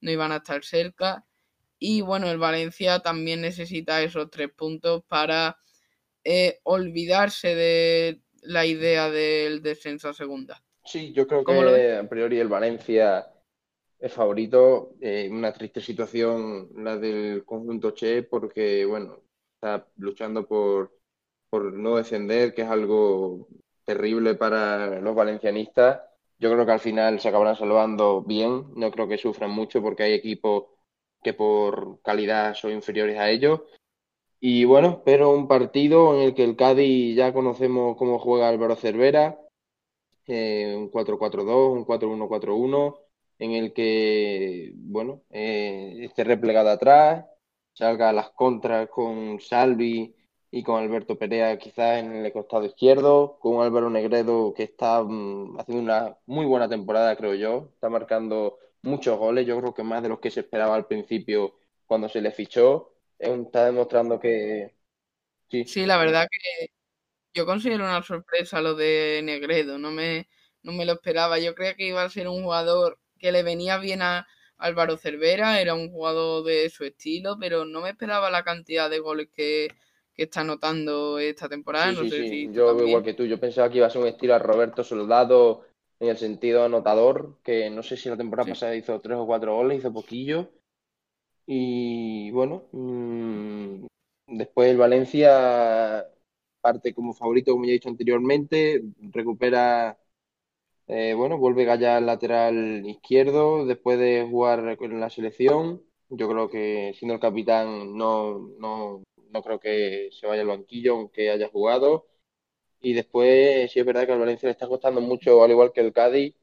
no iban a estar cerca. Y bueno, el Valencia también necesita esos tres puntos para eh, olvidarse de la idea del descenso a segunda. Sí, yo creo que a priori el Valencia es favorito. Eh, una triste situación la del conjunto Che, porque bueno, está luchando por, por no descender, que es algo terrible para los valencianistas. Yo creo que al final se acabarán salvando bien, no creo que sufran mucho porque hay equipos que por calidad son inferiores a ellos. Y bueno, pero un partido en el que el Cádiz ya conocemos cómo juega Álvaro Cervera, eh, un 4-4-2, un 4-1-4-1, en el que, bueno, eh, esté replegado atrás, salga a las contras con Salvi y con Alberto Perea quizás en el costado izquierdo, con Álvaro Negredo que está mm, haciendo una muy buena temporada, creo yo, está marcando muchos goles, yo creo que más de los que se esperaba al principio cuando se le fichó, está demostrando que... Sí, sí la verdad que yo considero una sorpresa lo de Negredo, no me, no me lo esperaba, yo creía que iba a ser un jugador que le venía bien a Álvaro Cervera, era un jugador de su estilo, pero no me esperaba la cantidad de goles que, está anotando esta temporada. no sé Si yo igual que tú, yo pensaba que iba a ser un estilo a Roberto Soldado en el sentido anotador, que no sé si la temporada pasada hizo tres o cuatro goles, hizo poquillo. Y bueno, mm, después el Valencia parte como favorito, como ya he dicho anteriormente, recupera eh, bueno, vuelve Gaya al lateral izquierdo después de jugar con la selección. Yo creo que siendo el capitán no, no, no creo que se vaya al banquillo aunque haya jugado. Y después sí es verdad que al Valencia le está costando mucho, al igual que el Cádiz,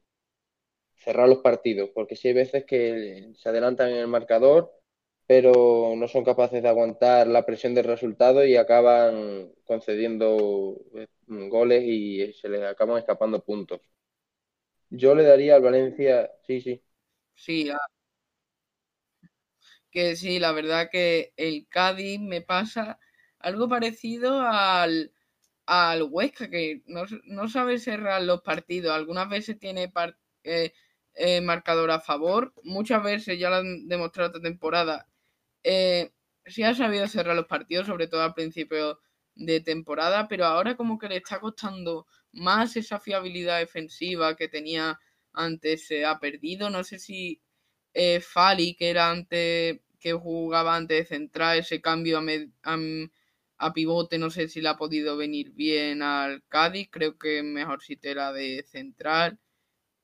cerrar los partidos, porque sí hay veces que se adelantan en el marcador, pero no son capaces de aguantar la presión del resultado y acaban concediendo eh, goles y se les acaban escapando puntos. Yo le daría al Valencia, sí, sí. Sí, que sí, la verdad que el Cádiz me pasa algo parecido al, al Huesca, que no, sabe cerrar los partidos. Algunas veces tiene eh, eh, marcador a favor, muchas veces ya lo han demostrado esta temporada. Eh, sí ha sabido cerrar los partidos, sobre todo al principio de temporada, pero ahora como que le está costando más esa fiabilidad defensiva que tenía antes, se ha perdido. No sé si eh, Fali, que era antes, que jugaba antes de central, ese cambio a, a, pivote, no sé si le ha podido venir bien al Cádiz. Creo que mejor si te era de central.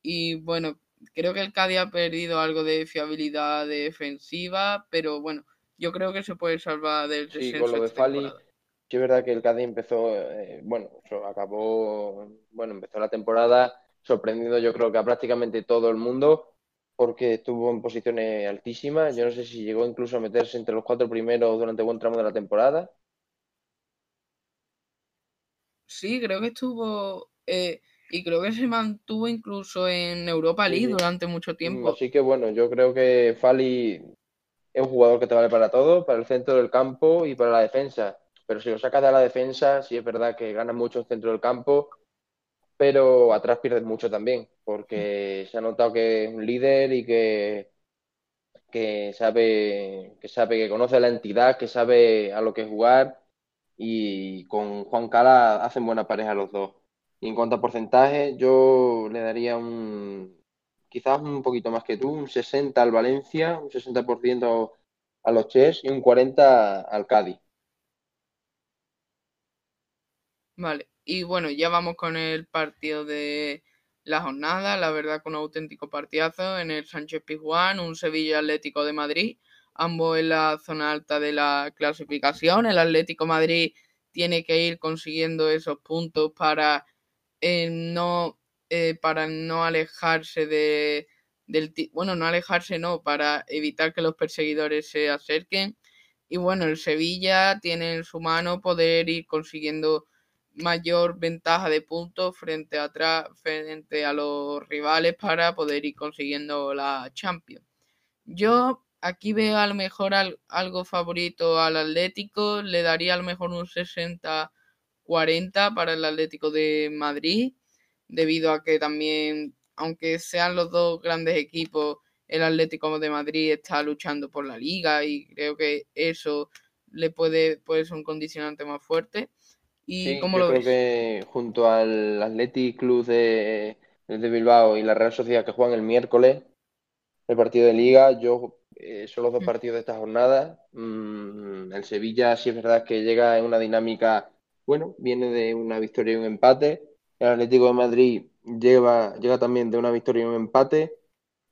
Y bueno, creo que el Cádiz ha perdido algo de fiabilidad defensiva, pero bueno, yo creo que se puede salvar del sí, con lo de Fali, Sí, es verdad que el Cádiz empezó, eh, bueno, acabó, bueno, empezó la temporada sorprendiendo yo creo que a prácticamente todo el mundo porque estuvo en posiciones altísimas. Yo no sé si llegó incluso a meterse entre los cuatro primeros durante buen tramo de la temporada. Sí, creo que estuvo eh, y creo que se mantuvo incluso en Europa League durante mucho tiempo. Así que bueno, yo creo que Fali es un jugador que te vale para todo, para el centro del campo y para la defensa. Pero si lo sacas de la defensa, sí es verdad que gana mucho en centro del campo, pero atrás pierdes mucho también, porque se ha notado que es un líder y que, que sabe, que sabe, que conoce la entidad, que sabe a lo que jugar, y con Juan Cala hacen buena pareja los dos. Y en cuanto a porcentaje, yo le daría un quizás un poquito más que tú, un 60 al Valencia, un 60% a los Chess y un 40 al Cádiz. Vale, y bueno, ya vamos con el partido de la jornada, la verdad con un auténtico partidazo en el Sánchez Pizjuán, un Sevilla Atlético de Madrid, ambos en la zona alta de la clasificación. El Atlético Madrid tiene que ir consiguiendo esos puntos para eh, no eh, para no alejarse de del bueno no alejarse no para evitar que los perseguidores se acerquen y bueno el Sevilla tiene en su mano poder ir consiguiendo mayor ventaja de puntos frente a, frente a los rivales para poder ir consiguiendo la Champions. Yo aquí veo a lo mejor algo favorito al Atlético, le daría a lo mejor un 60-40 para el Atlético de Madrid, debido a que también, aunque sean los dos grandes equipos, el Atlético de Madrid está luchando por la liga y creo que eso le puede, puede ser un condicionante más fuerte. ¿Y sí, cómo yo lo creo que junto al Athletic Club de, de Bilbao y la Real Sociedad que juegan el miércoles, el partido de Liga, yo eh, son los dos mm. partidos de esta jornada. Mm, el Sevilla sí es verdad que llega en una dinámica, bueno, viene de una victoria y un empate. El Atlético de Madrid lleva, llega también de una victoria y un empate.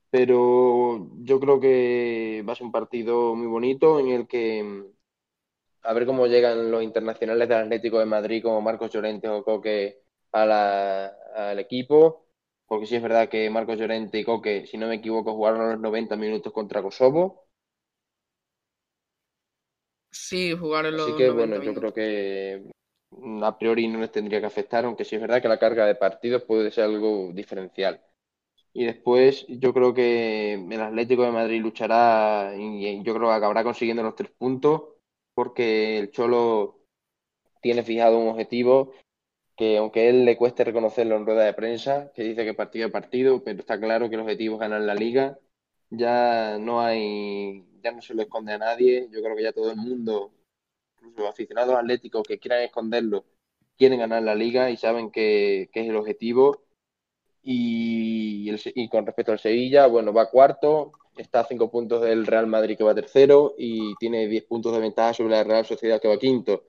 Pero yo creo que va a ser un partido muy bonito en el que a ver cómo llegan los internacionales del Atlético de Madrid como Marcos Llorente o Coque al equipo, porque sí es verdad que Marcos Llorente y Coque, si no me equivoco, jugaron los 90 minutos contra Kosovo. Sí, jugaron los Así que bueno, yo creo que a priori no les tendría que afectar, aunque sí es verdad que la carga de partidos puede ser algo diferencial. Y después yo creo que el Atlético de Madrid luchará y yo creo que acabará consiguiendo los tres puntos porque el Cholo tiene fijado un objetivo que aunque él le cueste reconocerlo en rueda de prensa, que dice que partido a partido, pero está claro que el objetivo es ganar la liga. Ya no hay, ya no se lo esconde a nadie. Yo creo que ya todo el mundo, incluso los aficionados atléticos que quieran esconderlo, quieren ganar la liga y saben que, que es el objetivo y, y, con respecto al Sevilla, bueno, va cuarto, está a cinco puntos del Real Madrid que va tercero y tiene 10 puntos de ventaja sobre la Real Sociedad que va quinto.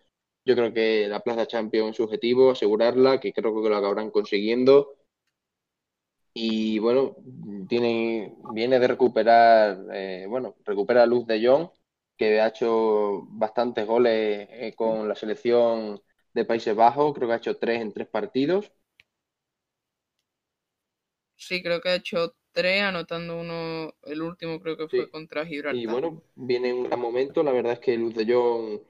Yo creo que la Plaza Champions es su objetivo, asegurarla, que creo que lo acabarán consiguiendo. Y bueno, tiene, viene de recuperar, eh, bueno, recupera Luz de Jong, que ha hecho bastantes goles eh, con la selección de Países Bajos, creo que ha hecho tres en tres partidos Sí, creo que ha hecho tres, anotando uno, el último creo que fue contra Gibraltar. Y bueno, viene un gran momento. La verdad es que Luz de Jong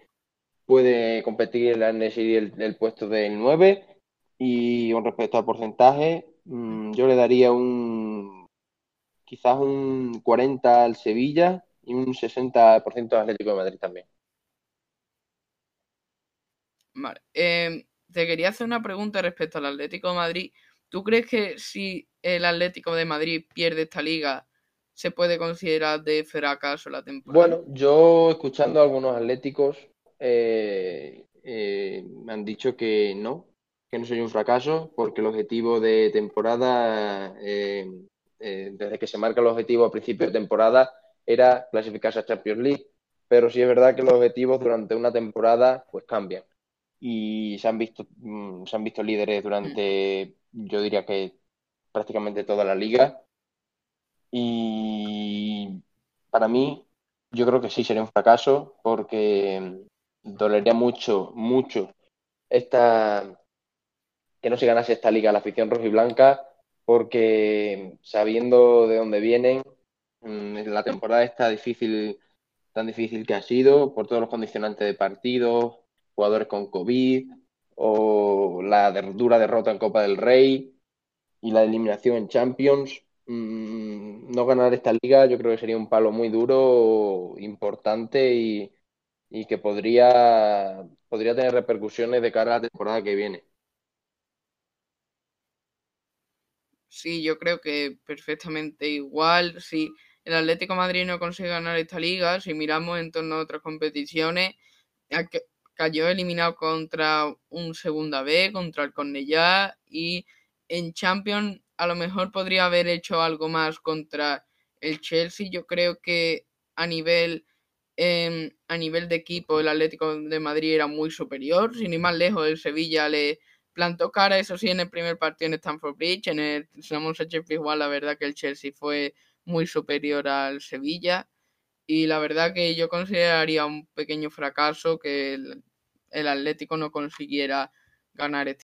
puede competir en la NSI el, puesto del 9. Y con respecto al porcentaje, mm, yo le daría un quizás un 40 al Sevilla y un 60% al Atlético de Madrid también. Vale. Em, te quería hacer una pregunta respecto al Atlético de Madrid. ¿Tú crees que si el Atlético de Madrid pierde esta liga, se puede considerar de fracaso la temporada? Bueno, yo escuchando a algunos atléticos eh, eh, me han dicho que no, que no sería un fracaso, porque el objetivo de temporada, eh, desde que se marca el objetivo a principio de temporada, era clasificarse a Champions League. Pero sí es verdad que los objetivos durante una temporada pues cambian. Y se han visto, mm, se han visto líderes durante, yo diría que prácticamente toda la liga. Y para mí, yo creo que sí sería un fracaso porque dolería mucho, mucho esta que no se ganase esta liga la afición roja y blanca porque sabiendo de dónde vienen, mm, la temporada está difícil, tan difícil que ha sido por todos los condicionantes de partidos, jugadores con COVID o la dura derrota en Copa del Rey y la eliminación en Champions. Mm, no ganar esta liga yo creo que sería un palo muy duro, importante y, y que podría, podría tener repercusiones de cara a la temporada que viene. Sí, yo creo que perfectamente igual. Si el Atlético Madrid no consigue ganar esta liga, si miramos en torno a otras competiciones, cayó eliminado contra un Segunda B, contra el Cornellá y en Champions a lo mejor podría haber hecho algo más contra el Chelsea. Yo creo que a nivel, em, a nivel de equipo el Atlético de Madrid era muy superior. Sin ir más lejos, el Sevilla le plantó cara, eso sí, en el primer partido en Stamford Bridge. En el Ramón Sánchez igual, la verdad que el Chelsea fue muy superior al Sevilla. Y la verdad que yo consideraría un pequeño fracaso que el, el Atlético no consiguiera ganar este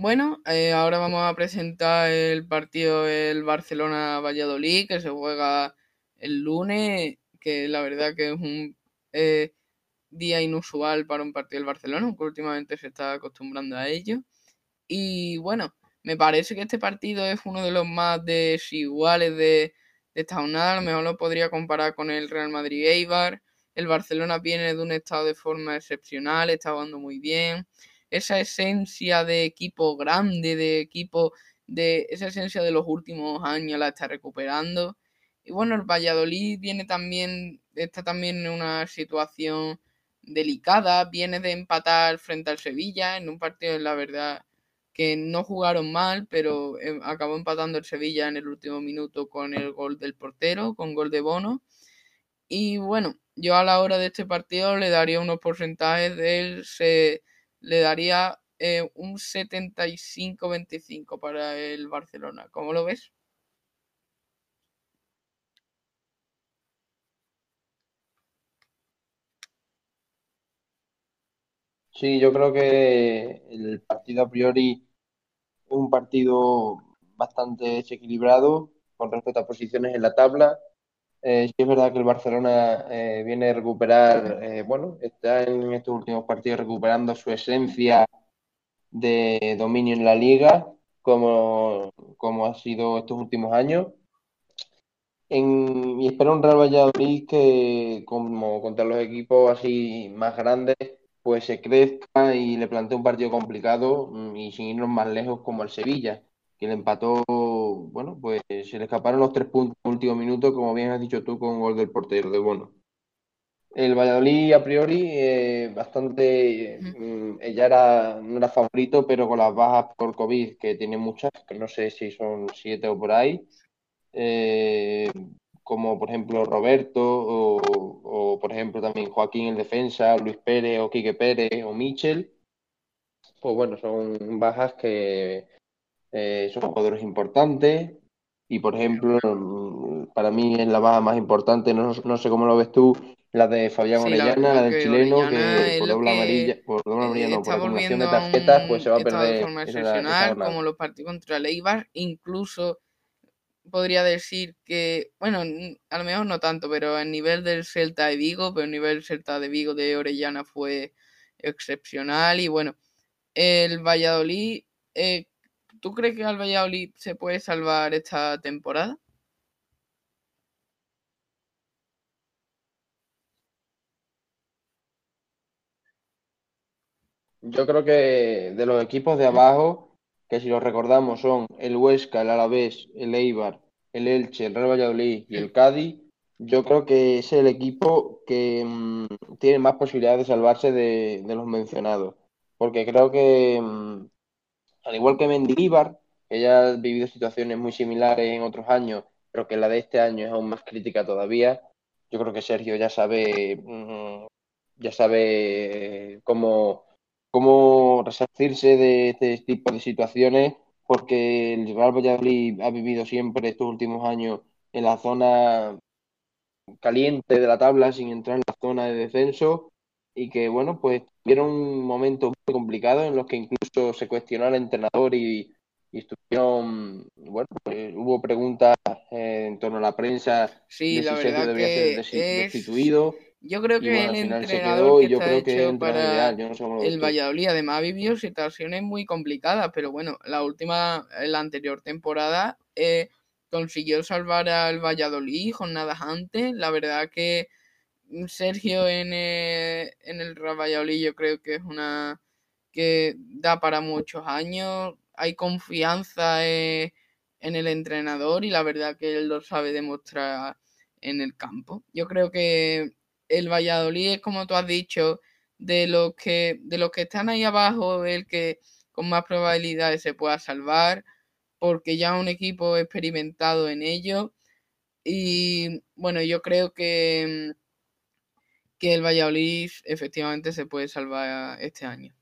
Bueno, eh, ahora vamos a presentar el partido el Barcelona-Valladolid que se juega el lunes, que la verdad que es un eh, día inusual para un partido del Barcelona, aunque últimamente se está acostumbrando a ello. Y bueno, me parece que este partido es uno de los más desiguales de, de esta jornada. A lo mejor lo podría comparar con el Real Madrid-Eibar. El Barcelona viene de un estado de forma excepcional, está jugando muy bien esa esencia de equipo grande, de equipo, de esa esencia de los últimos años la está recuperando. Y bueno, el Valladolid viene también, está también en una situación delicada, viene de empatar frente al Sevilla en un partido, la verdad, que no jugaron mal, pero eh, acabó empatando el Sevilla en el último minuto con el gol del portero, con gol de Bono. Y bueno, yo a la hora de este partido le daría unos porcentajes del le daría eh, un 75-25 para el Barcelona. ¿Cómo lo ves? Sí, yo creo que el partido a priori es un partido bastante desequilibrado con respecto a posiciones en la tabla. Eh, sí es verdad que el Barcelona eh, viene a recuperar, eh, bueno, está en estos últimos partidos recuperando su esencia de dominio en la liga, como, como ha sido estos últimos años. y espero un Real Valladolid que, como contra los equipos así más grandes, pues se crezca y le plantee un partido complicado mm, y sin irnos más lejos como el Sevilla que le empató, bueno, pues se le escaparon los tres puntos en el último minuto, como bien has dicho tú, con gol del portero de Bono. El Valladolid a priori eh, bastante, mm, ella era, no era favorito, pero con las bajas por COVID, que tiene muchas, que no sé si son siete o por ahí, eh, como por ejemplo Roberto o, o, por ejemplo también Joaquín en defensa, Luis Pérez o Quique Pérez o Michel, pues bueno, son bajas que eh, son jugadores importantes. Y por ejemplo, para mí es la baja más importante, no, no sé cómo lo ves tú, la de Fabián Orellana, la, del chileno, que por doble amarilla, por doble amarilla no, por acumulación de tarjetas, pues se va a perder. De forma excepcional, como los partidos contra el Eibar, incluso podría decir que, bueno, a lo mejor no tanto, pero a nivel del Celta de Vigo, pero a nivel Celta de Vigo de Orellana fue excepcional. Y bueno, el Valladolid eh, ¿Tú crees que al Valladolid se puede salvar esta temporada? Yo creo que de los equipos de abajo, que si los recordamos son el Huesca, el Alavés, el Eibar, el Elche, el Real Valladolid y el Cádiz, yo creo que es el equipo que mm, tiene más posibilidades de salvarse de, de los mencionados. Porque creo que mm, al igual que Mendilibar, que ya ha vivido situaciones muy similares en otros años, pero que la de este año es aún más crítica todavía. Yo creo que Sergio ya sabe, mm, ya sabe cómo, cómo resarcirse de este tipo de situaciones, porque el Real Valladolid ha vivido siempre estos últimos años en la zona caliente de la tabla sin entrar en la zona de descenso y que bueno pues tuvieron momentos muy complicados en los que incluso se cuestionó al entrenador y, estuvieron bueno pues, hubo preguntas eh, en torno a la prensa sí, la verdad que ser destituido. yo creo que el entrenador que está hecho para el Valladolid además vivió situaciones muy complicadas pero bueno la última la anterior temporada eh, consiguió salvar al Valladolid jornadas antes. La verdad que Sergio en, el, en el Valladolid yo creo que es una que da para muchos años. Hay confianza en, el entrenador y la verdad que él lo sabe demostrar en el campo. Yo creo que el Valladolid es como tú has dicho, de los que, de los que están ahí abajo, el que con más probabilidades se pueda salvar, porque ya un equipo experimentado en ello. Y bueno, yo creo que que el Valladolid efectivamente se puede salvar este año.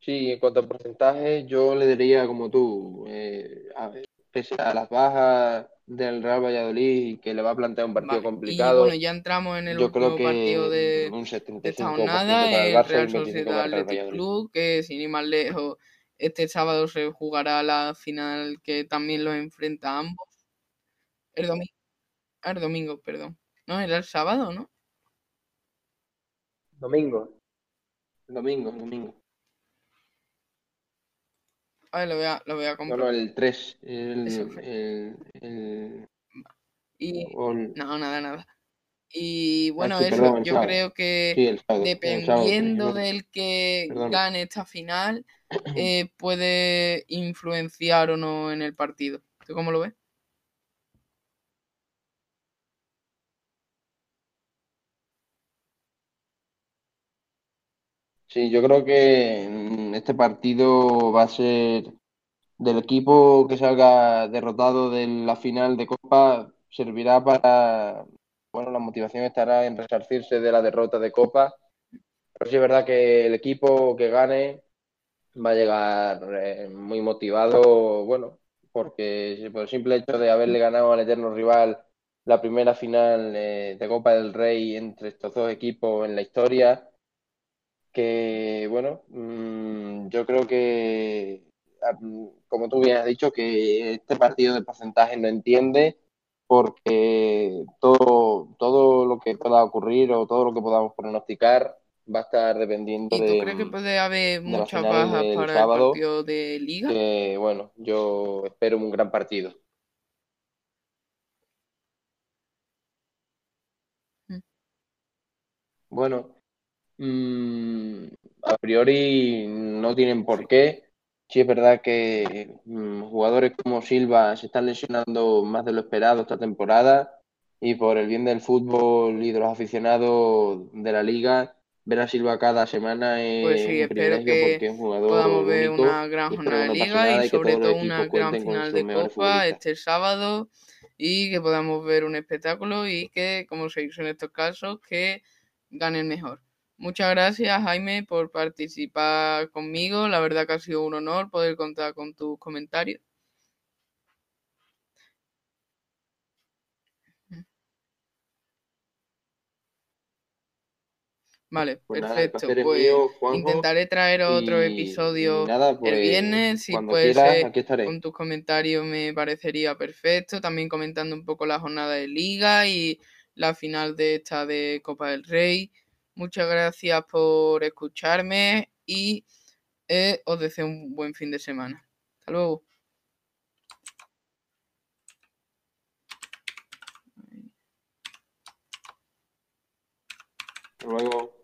Sí, en cuanto a porcentaje, yo le diría como tú, eh, a pese a las bajas del Real Valladolid y que le va a plantear un partido Vale, complicado. Y bueno, ya entramos en el último partido de, un de esta 75% jornada, el Real un 25% Sociedad Athletic. Club, que sin ir más lejos, este sábado se jugará la final que también los enfrenta a ambos. El domingo, el domingo, perdón. No, era el sábado, ¿no? Domingo. Domingo, domingo. A ver, lo voy a, lo voy a comprar. no, el 3. El, el, el, Y no, nada, nada. Y bueno, Ah, sí, eso, perdón, yo creo que Sí, dependiendo del que Perdón. gane esta final, <clears throat> eh, puede influenciar o no en el partido. ¿Tú cómo lo ves? Sí, yo creo que mm, este partido va a ser del equipo que salga derrotado de la final de Copa, servirá para, bueno, la motivación estará en resarcirse de la derrota de Copa, pero sí es verdad que el equipo que gane va a llegar eh, muy motivado, bueno, porque por el simple hecho de haberle ganado al eterno rival la primera final eh, de Copa del Rey entre estos dos equipos en la historia que bueno, mm, yo creo que, ah, mm, como tú bien has dicho, que este partido de porcentaje no entiende porque todo, todo lo que pueda ocurrir o todo lo que podamos pronosticar va a estar dependiendo ¿Y tú de, crees que puede haber muchas bajas para el partido de liga? que bueno, yo espero un gran partido. Mm. Bueno, mm, a priori no tienen por qué. Sí es verdad que mm, jugadores como Silva se están lesionando más de lo esperado esta temporada y por el bien del fútbol y de los aficionados de la liga, ver a Silva cada semana Pues es sí, un privilegio que porque es un jugador podamos ver único una gran jornada de liga y sobre todo una gran final de Copa este sábado y que podamos ver un espectáculo y que, como se dice en estos casos, que gane el mejor. Muchas gracias, Jaime, por participar conmigo. La verdad que ha sido un honor poder contar con tus comentarios. Vale, Pues el perfecto. Pues mío, Juanjo, intentaré traer otro y, y episodio nada, el pues viernes, si puede ser con tus comentarios me parecería perfecto. También comentando un poco la jornada de liga y la final de esta de Copa del Rey. Muchas gracias por escucharme y eh, os deseo un buen fin de semana. Hasta luego. Hasta luego.